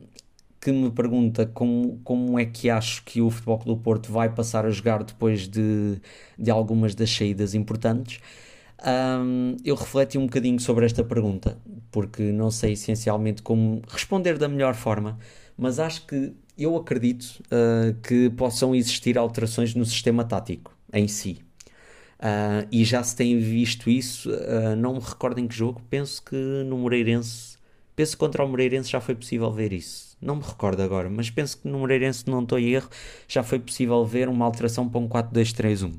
que me pergunta como, como é que acho que o Futebol Clube do Porto vai passar a jogar depois de, de algumas das saídas importantes. Um, eu refleti um bocadinho sobre esta pergunta, porque não sei essencialmente como responder da melhor forma, mas acho que eu acredito uh, que possam existir alterações no sistema tático em si. Uh, e já se tem visto isso, uh, não me recordo em que jogo, penso que no Moreirense, penso que contra o Moreirense já foi possível ver isso. Não me recordo agora, mas penso que no Moreirense, não estou em erro, já foi possível ver uma alteração para um 4-2-3-1.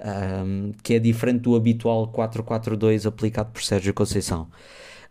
Um, que é diferente do habitual 4-4-2 aplicado por Sérgio Conceição.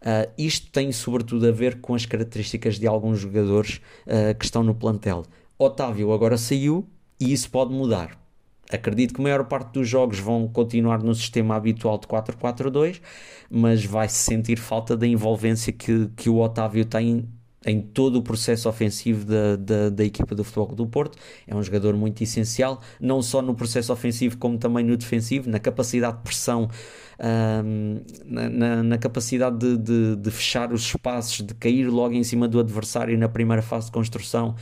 Uh, isto tem sobretudo a ver com as características de alguns jogadores uh, que estão no plantel. Otávio agora saiu e isso pode mudar. Acredito que a maior parte dos jogos vão continuar no sistema habitual de 4-4-2, mas vai-se sentir falta da envolvência que, que o Otávio tem em todo o processo ofensivo da, da, da, equipa do Futebol do Porto. É um jogador muito essencial, não só no processo ofensivo, como também no defensivo, na capacidade de pressão, um, na, na, na, capacidade de, de, de, fechar os espaços, de cair logo em cima do adversário na primeira fase de construção.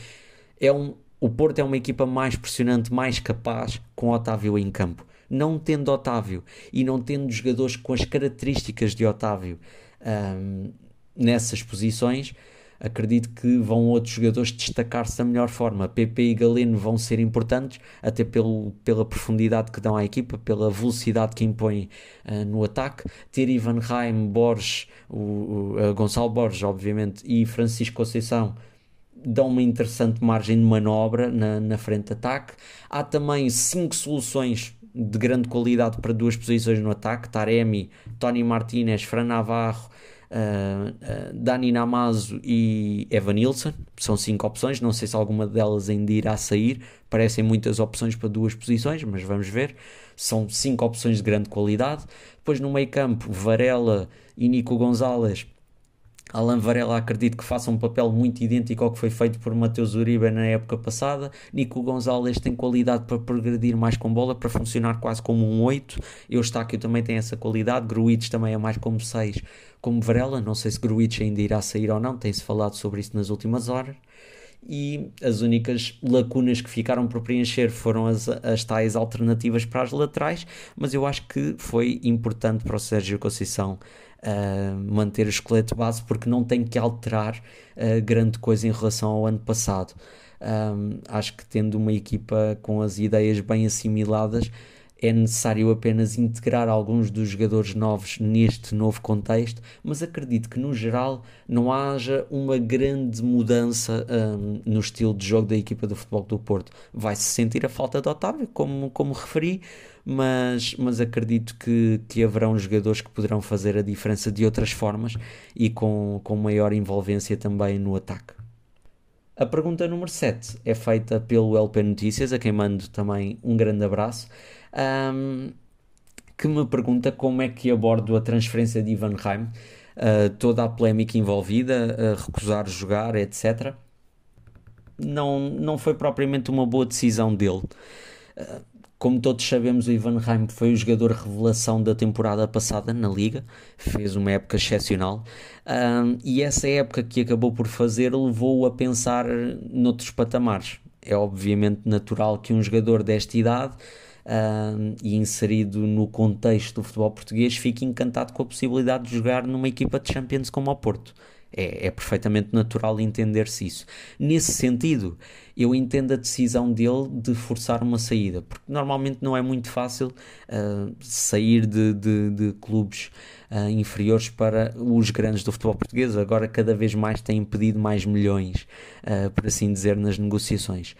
É um, o Porto é uma equipa mais pressionante, mais capaz com Otávio em campo. Não tendo Otávio e não tendo jogadores com as características de Otávio um, nessas posições, acredito que vão outros jogadores destacar-se da melhor forma. PP e Galeno vão ser importantes, até pelo, pela profundidade que dão à equipa, pela velocidade que impõem uh, no ataque. Ter Ivan Raim, Borges, o, o uh, Gonçalo Borges, obviamente, e Francisco Conceição dão uma interessante margem de manobra na, na frente de ataque. Há também cinco soluções de grande qualidade para duas posições no ataque: Taremi, Tony Martinez, Fran Navarro, uh, uh, Dani Namazo e Evan Nilsson. São cinco opções. Não sei se alguma delas ainda irá sair. Parecem muitas opções para duas posições, mas vamos ver. São cinco opções de grande qualidade. Depois no meio campo, Varela e Nico Gonzalez Alan Varela acredito que faça um papel muito idêntico ao que foi feito por Mateus Uribe na época passada. Nico Gonzalez tem qualidade para progredir mais com bola, para funcionar quase como um 8. Eustáquio também tem essa qualidade. Gruites também é mais como 6, como Varela. Não sei se Gruites ainda irá sair ou não, tem-se falado sobre isso nas últimas horas. E as únicas lacunas que ficaram por preencher foram as, as tais alternativas para as laterais, mas eu acho que foi importante para o Sérgio Conceição uh, manter o esqueleto base porque não tem que alterar uh, grande coisa em relação ao ano passado. Um, acho que tendo uma equipa com as ideias bem assimiladas, é necessário apenas integrar alguns dos jogadores novos neste novo contexto, mas acredito que no geral não haja uma grande mudança um, no estilo de jogo da equipa do Futebol do Porto. Vai-se sentir a falta de Otávio, como, como referi, mas, mas acredito que, que haverão jogadores que poderão fazer a diferença de outras formas e com, com maior envolvência também no ataque. A pergunta número 7 é feita pelo LP Notícias, a quem mando também um grande abraço, um, que me pergunta como é que abordo a transferência de Ivan Heim, uh, toda a polémica envolvida, uh, recusar jogar, etc. Não, não foi propriamente uma boa decisão dele. Uh, como todos sabemos, o Ivan Reim foi o jogador revelação da temporada passada na Liga, fez uma época excepcional um, e essa época que acabou por fazer levou-o a pensar noutros patamares. É obviamente natural que um jogador desta idade um, e inserido no contexto do futebol português fique encantado com a possibilidade de jogar numa equipa de Champions como o Porto. É, é perfeitamente natural entender-se isso. Nesse sentido, eu entendo a decisão dele de forçar uma saída, porque normalmente não é muito fácil uh, sair de, de, de clubes uh, inferiores para os grandes do futebol português. Agora, cada vez mais têm pedido mais milhões, uh, por assim dizer, nas negociações.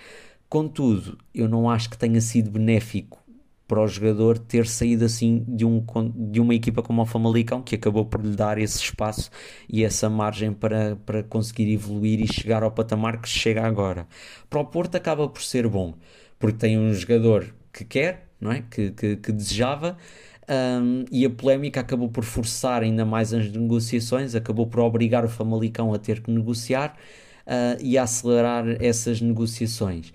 Contudo, eu não acho que tenha sido benéfico para o jogador ter saído assim de, um, de uma equipa como o Famalicão, que acabou por lhe dar esse espaço e essa margem para, para conseguir evoluir e chegar ao patamar que chega agora. Para o Porto acaba por ser bom, porque tem um jogador que quer, não é? que, que, que desejava, um, e a polémica acabou por forçar ainda mais as negociações, acabou por obrigar o Famalicão a ter que negociar uh, e a acelerar essas negociações.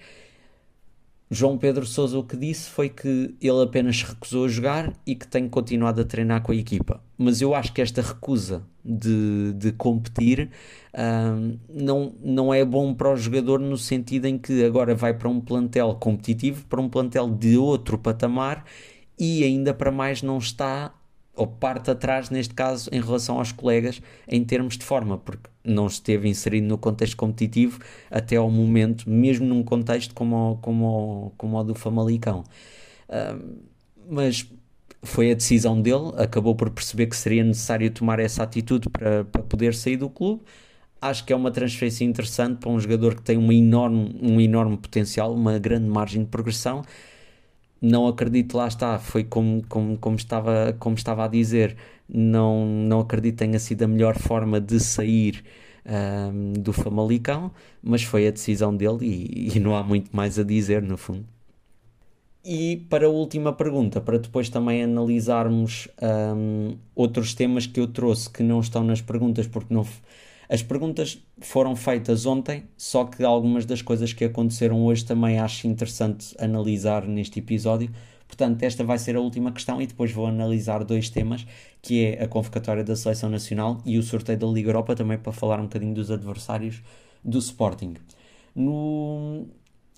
João Pedro Sousa o que disse foi que ele apenas recusou a jogar e que tem continuado a treinar com a equipa. Mas eu acho que esta recusa de, de competir um, não, não é bom para o jogador no sentido em que agora vai para um plantel competitivo, para um plantel de outro patamar e ainda para mais não está ou parte atrás, neste caso, em relação aos colegas, em termos de forma, porque não esteve inserido no contexto competitivo até ao momento, mesmo num contexto como o, como como o do Famalicão. Uh, mas foi a decisão dele, acabou por perceber que seria necessário tomar essa atitude para, para poder sair do clube. Acho que é uma transferência interessante para um jogador que tem uma enorme, um enorme potencial, uma grande margem de progressão não acredito, lá está, foi como, como, como, estava, como estava a dizer, não, não acredito tenha sido a melhor forma de sair um, do Famalicão, mas foi a decisão dele e, e, não há muito mais a dizer, no fundo. E para a última pergunta, para depois também analisarmos um, outros temas que eu trouxe que não estão nas perguntas porque não as perguntas foram feitas ontem, só que algumas das coisas que aconteceram hoje também acho interessante analisar neste episódio. Portanto, esta vai ser a última questão e depois vou analisar dois temas, que é a convocatória da Seleção Nacional e o sorteio da Liga Europa, também para falar um bocadinho dos adversários do Sporting. No...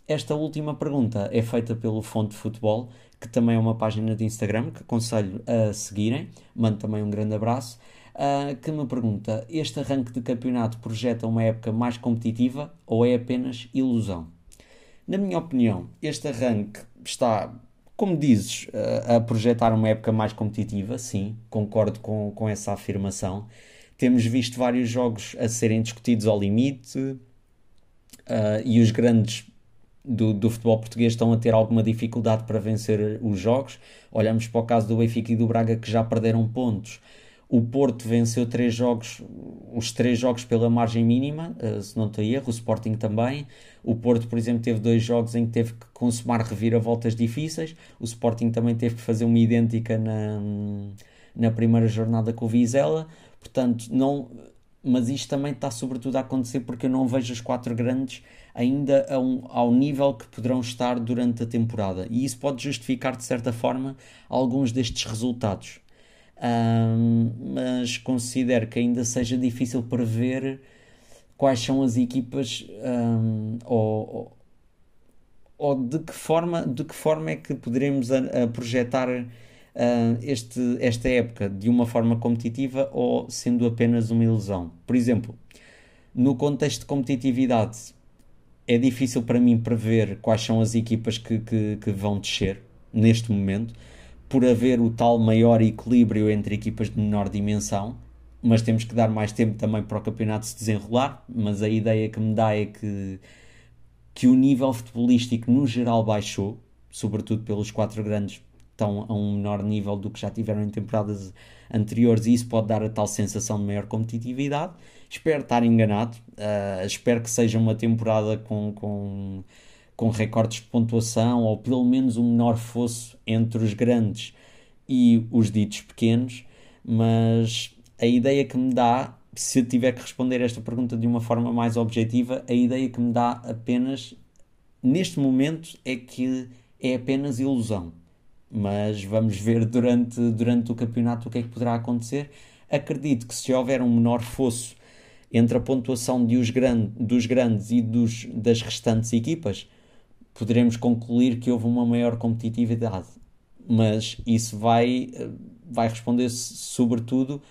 Esta última pergunta é feita pelo Fonte Futebol, que também é uma página de Instagram que aconselho a seguirem. Mando também um grande abraço. Uh, que me pergunta: este arranque de campeonato projeta uma época mais competitiva ou é apenas ilusão? Na minha opinião, este arranque está, como dizes, a projetar uma época mais competitiva, sim, concordo com, com essa afirmação. Temos visto vários jogos a serem discutidos ao limite uh, e os grandes do, do, futebol português estão a ter alguma dificuldade para vencer os jogos. Olhamos para o caso do Benfica e do Braga que já perderam pontos o Porto venceu três jogos, os três jogos pela margem mínima, uh, se não estou erro, o Sporting também. O Porto, por exemplo, teve dois jogos em que teve que consumar reviravoltas difíceis. O Sporting também teve que fazer uma idêntica na, na primeira jornada com o Vizela. Portanto, não, mas isto também está sobretudo a acontecer porque eu não vejo os quatro grandes ainda um, ao nível que poderão estar durante a temporada. E isso pode justificar, de certa forma, alguns destes resultados um, mas considero que ainda seja difícil prever quais são as equipas um, ou, ou, de que forma de que forma é que poderemos a, a projetar uh, este, esta época de uma forma competitiva ou sendo apenas uma ilusão. Por exemplo, no contexto de competitividade, é difícil para mim prever quais são as equipas que, que, que vão descer neste momento por haver o tal maior equilíbrio entre equipas de menor dimensão, mas temos que dar mais tempo também para o campeonato se desenrolar. Mas a ideia que me dá é que, que o nível futebolístico no geral baixou, sobretudo pelos quatro grandes estão a um menor nível do que já tiveram em temporadas anteriores e isso pode dar a tal sensação de maior competitividade. Espero estar enganado, uh, espero que seja uma temporada com, com com recordes de pontuação ou pelo menos um menor fosso entre os grandes e os ditos pequenos, mas a ideia que me dá, se tiver que responder esta pergunta de uma forma mais objetiva, a ideia que me dá apenas neste momento é que é apenas ilusão. Mas vamos ver durante, durante o campeonato o que é que poderá acontecer. Acredito que se houver um menor fosso entre a pontuação de os grande, dos grandes e dos, das restantes equipas, poderemos concluir que houve uma maior competitividade. Mas isso vai, vai responder-se sobretudo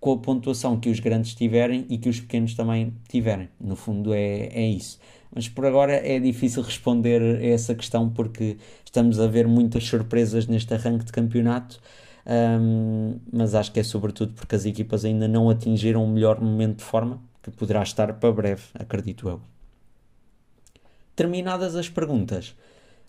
com a pontuação que os grandes tiverem e que os pequenos também tiverem. No fundo, é, é isso. Mas por agora é difícil responder a essa questão porque estamos a ver muitas surpresas neste arranque de campeonato. Um, mas acho que é sobretudo porque as equipas ainda não atingiram o melhor momento de forma que poderá estar para breve, acredito eu. Terminadas as perguntas,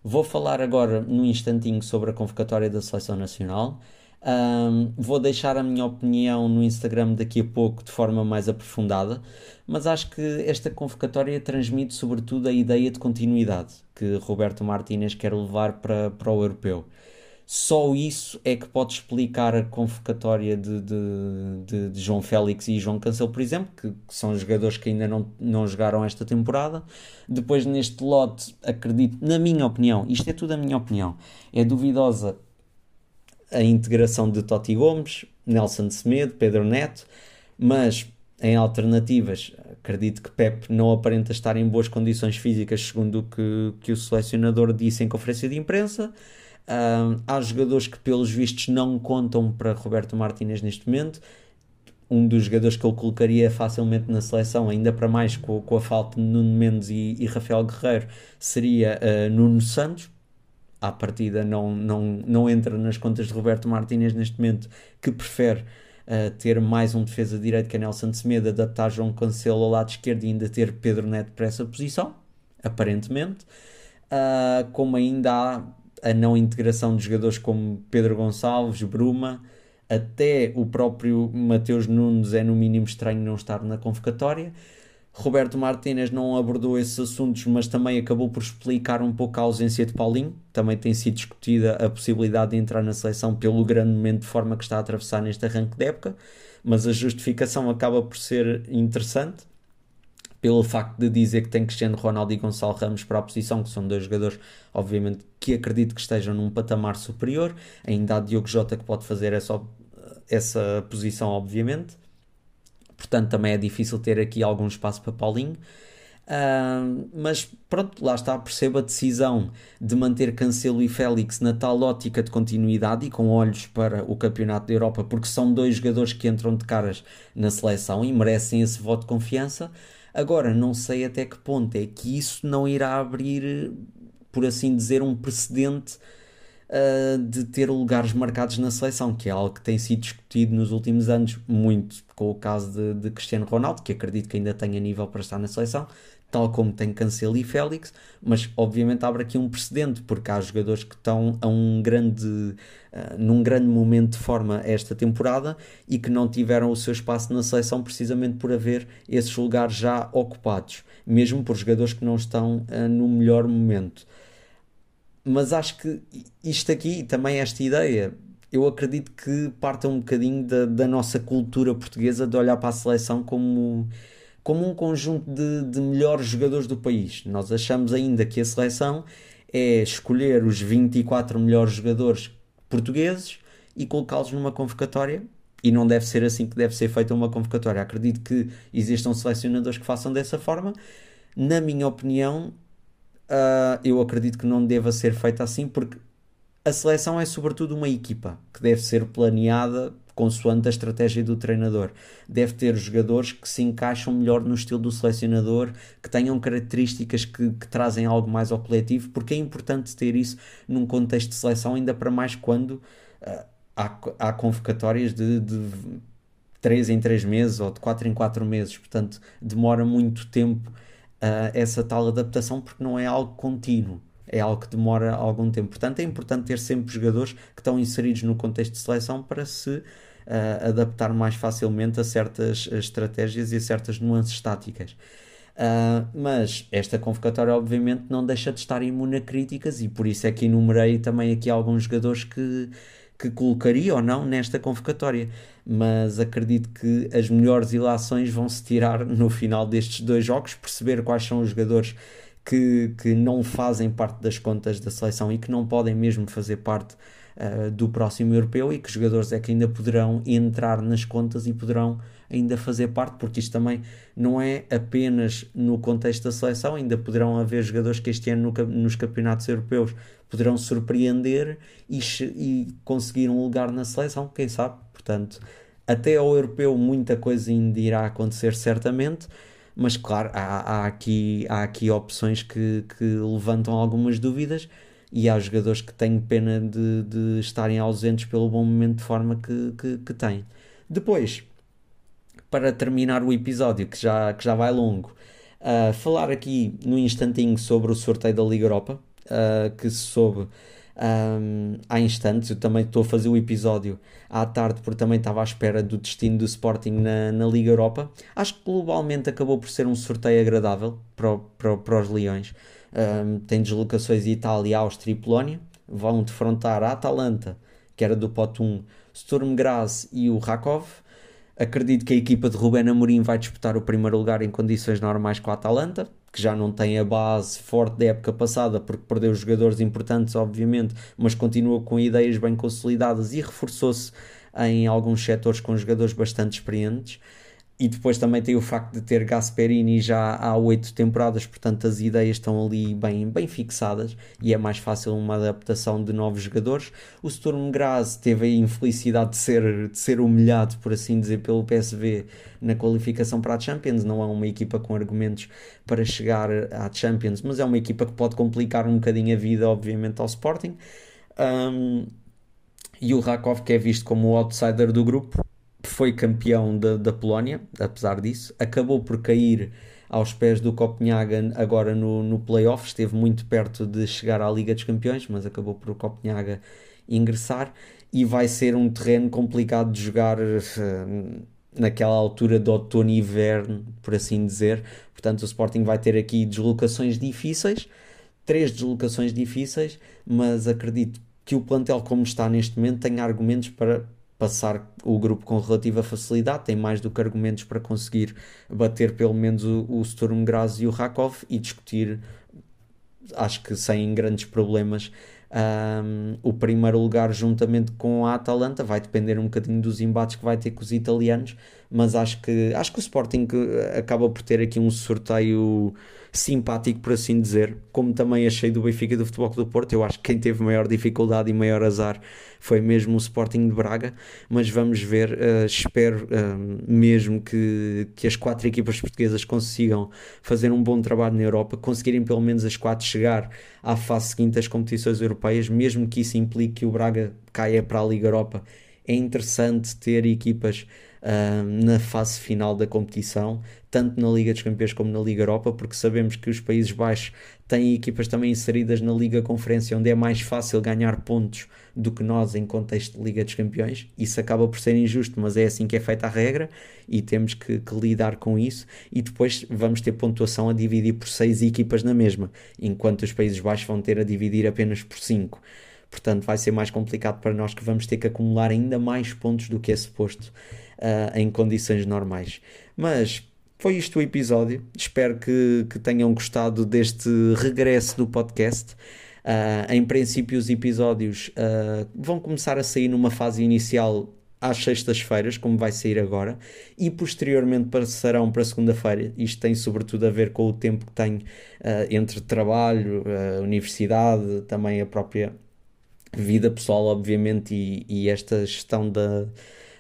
vou falar agora num instantinho sobre a convocatória da Seleção Nacional. Um, vou deixar a minha opinião no Instagram daqui a pouco de forma mais aprofundada, mas acho que esta convocatória transmite sobretudo a ideia de continuidade que Roberto Martínez quer levar para, para o europeu. Só isso é que pode explicar a convocatória de, de, de, de João Félix e João Cancelo, por exemplo, que, que, são jogadores que ainda não, não jogaram esta temporada. Depois, neste lote, acredito, na minha opinião, isto é tudo a minha opinião, é duvidosa a integração de Totti Gomes, Nelson Semedo, Pedro Neto, mas em alternativas, acredito que Pep não aparenta estar em boas condições físicas, segundo o que, que o selecionador disse em conferência de imprensa. Uh, há jogadores que, pelos vistos, não contam para Roberto Martínez neste momento. Um dos jogadores que ele colocaria facilmente na seleção, ainda para mais com, com a falta de Nuno Mendes e, e Rafael Guerreiro, seria uh, Nuno Santos. À partida, não, não, não entra nas contas de Roberto Martínez neste momento, que prefere uh, ter mais um defesa direito que é Nelson Semedo, adaptar João Cancelo ao lado esquerdo e ainda ter Pedro Neto para essa posição, aparentemente. Uh, como ainda há a não integração de jogadores como Pedro Gonçalves, Bruma, até o próprio Mateus Nunes é no mínimo estranho não estar na convocatória. Roberto Martínez não abordou esses assuntos, mas também acabou por explicar um pouco a ausência de Paulinho. Também tem sido discutida a possibilidade de entrar na seleção pelo grande momento de forma que está a atravessar neste arranque de época, mas a justificação acaba por ser interessante pelo facto de dizer que tem Cristiano Ronaldo e Gonçalo Ramos para a posição, que são dois jogadores, obviamente, que acredito que estejam num patamar superior. Ainda há Diogo Jota que pode fazer essa, essa posição, obviamente. Portanto, também é difícil ter aqui algum espaço para Paulinho. Uh, mas pronto, lá está, percebo a decisão de manter Cancelo e Félix na tal ótica de continuidade e com olhos para o Campeonato da Europa, porque são dois jogadores que entram de caras na seleção e merecem esse voto de confiança. Agora, não sei até que ponto é que isso não irá abrir, por assim dizer, um precedente uh, de ter lugares marcados na seleção, que é algo que tem sido discutido nos últimos anos muito com o caso de, de Cristiano Ronaldo, que acredito que ainda tenha nível para estar na seleção, tal como tem Cancelo e Félix, mas obviamente abre aqui um precedente, porque há jogadores que estão a um grande, uh, num grande momento de forma esta temporada e que não tiveram o seu espaço na seleção precisamente por haver esses lugares já ocupados, mesmo por jogadores que não estão uh, no melhor momento. Mas acho que isto aqui, também esta ideia, eu acredito que parta um bocadinho da, da nossa cultura portuguesa de olhar para a seleção como como um conjunto de, de melhores jogadores do país. Nós achamos ainda que a seleção é escolher os 24 melhores jogadores portugueses e colocá-los numa convocatória. E não deve ser assim que deve ser feita uma convocatória. Acredito que existam selecionadores que façam dessa forma. Na minha opinião, uh, eu acredito que não deva ser feita assim, porque a seleção é sobretudo uma equipa que deve ser planeada consoante a estratégia do treinador. Deve ter jogadores que se encaixam melhor no estilo do selecionador, que tenham características que, que trazem algo mais ao coletivo, porque é importante ter isso num contexto de seleção, ainda para mais quando uh, há, há convocatórias de, de 3 em 3 meses ou de 4 em 4 meses, portanto demora muito tempo uh, essa tal adaptação porque não é algo contínuo é algo que demora algum tempo. Portanto, é importante ter sempre jogadores que estão inseridos no contexto de seleção para se uh, adaptar mais facilmente a certas estratégias e a certas nuances táticas. Uh, mas esta convocatória obviamente não deixa de estar imune a críticas e por isso é que enumerei também aqui alguns jogadores que, que colocaria ou não nesta convocatória. Mas acredito que as melhores ilações vão se tirar no final destes dois jogos, perceber quais são os jogadores que, que não fazem parte das contas da seleção e que não podem mesmo fazer parte uh, do próximo europeu e que jogadores é que ainda poderão entrar nas contas e poderão ainda fazer parte, porque isto também não é apenas no contexto da seleção, ainda poderão haver jogadores que este ano no, nos campeonatos europeus poderão surpreender e, e conseguir um lugar na seleção, quem sabe? Portanto, até ao europeu muita coisa ainda irá acontecer certamente mas claro, há, há, aqui, há aqui opções que, que levantam algumas dúvidas e há jogadores que têm pena de, de estarem ausentes pelo bom momento de forma que, que, que têm. Depois, para terminar o episódio, que já, que já vai longo, uh, falar aqui no instantinho sobre o sorteio da Liga Europa, uh, que se soube um, há instantes. Eu também estou a fazer o episódio à tarde porque também estava à espera do destino do Sporting na, na Liga Europa. Acho que globalmente acabou por ser um sorteio agradável para, para, para os Leões. Um, tem deslocações Itália, Áustria e Polónia. Vão defrontar a Atalanta, que era do pote 1, Sturm Graz e o Rakov. Acredito que a equipa de Ruben Amorim vai disputar o primeiro lugar em condições normais com a Atalanta que já não tem a base forte da época passada, porque perdeu jogadores importantes, obviamente, mas continua com ideias bem consolidadas e reforçou-se em alguns setores com jogadores bastante experientes. E depois também tem o facto de ter Gasperini já há oito temporadas, portanto as ideias estão ali bem, bem fixadas e é mais fácil uma adaptação de novos jogadores. O Sturm Graz teve a infelicidade de ser, de ser humilhado, por assim dizer, pelo PSV na qualificação para a Champions. Não é uma equipa com argumentos para chegar à Champions, mas é uma equipa que pode complicar um bocadinho a vida, obviamente, ao Sporting. Um, e o Rakov, que é visto como o outsider do grupo, foi campeão da, da Polónia, apesar disso, acabou por cair aos pés do Copenhagen agora no, no playoff, esteve muito perto de chegar à Liga dos Campeões, mas acabou por o Copenhagen ingressar e vai ser um terreno complicado de jogar uh, naquela altura de outono e inverno, por assim dizer. Portanto, o Sporting vai ter aqui deslocações difíceis, três deslocações difíceis, mas acredito que o plantel como está neste momento tem argumentos para passar o grupo com relativa facilidade, tem mais do que argumentos para conseguir bater pelo menos o, o Sturm Graz e o Rakov e discutir, acho que sem grandes problemas, um, o primeiro lugar juntamente com a Atalanta. Vai depender um bocadinho dos embates que vai ter com os italianos, mas acho que, acho que o Sporting eh, acaba por ter aqui um sorteio simpático, por assim dizer, como também achei do Benfica e do Futebol do Porto. Eu acho que quem teve maior dificuldade e maior azar foi mesmo o Sporting de Braga, mas vamos ver. Uh, espero uh, mesmo que, que as quatro equipas portuguesas consigam fazer um bom trabalho na Europa, conseguirem pelo menos as quatro chegar à fase seguinte das competições europeias, mesmo que isso implique que o Braga caia para a Liga Europa. É interessante ter equipas na fase final da competição, tanto na Liga dos Campeões como na Liga Europa, porque sabemos que os Países Baixos têm equipas também inseridas na Liga Conferência, onde é mais fácil ganhar pontos do que nós em contexto de Liga dos Campeões. Isso acaba por ser injusto, mas é assim que é feita a regra e temos que, que lidar com isso. E depois vamos ter pontuação a dividir por seis equipas na mesma, enquanto os Países Baixos vão ter a dividir apenas por cinco. Portanto, vai ser mais complicado para nós que vamos ter que acumular ainda mais pontos do que é suposto uh, em condições normais. Mas foi isto o episódio. Espero que, que tenham gostado deste regresso do podcast. Uh, em princípio, os episódios uh, vão começar a sair numa fase inicial às sextas-feiras, como vai sair agora, e posteriormente passarão para segunda-feira. Isto tem sobretudo a ver com o tempo que tenho uh, entre trabalho, universidade, também a própria vida pessoal, obviamente, e, e esta gestão da,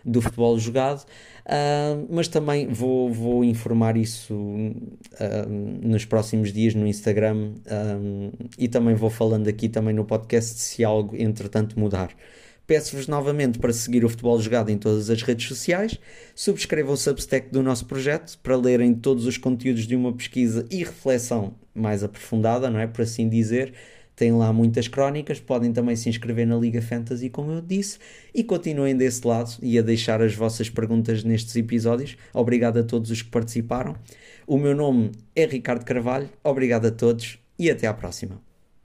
do futebol jogado. Uh, mas também vou, vou informar isso uh, nos próximos dias no Instagram e também vou falando aqui também no podcast se algo entretanto mudar. Peço-vos novamente para seguir o Futebol Jogado em todas as redes sociais, subscrevam o Substack do nosso projeto para lerem todos os conteúdos de uma pesquisa e reflexão mais aprofundada, não é? Por assim dizer, tem lá muitas crónicas, podem também se inscrever na Liga Fantasy, como eu disse, e continuem desse lado e a deixar as vossas perguntas nestes episódios. Obrigado a todos os que participaram. O meu nome é Ricardo Carvalho, obrigado a todos e até à próxima.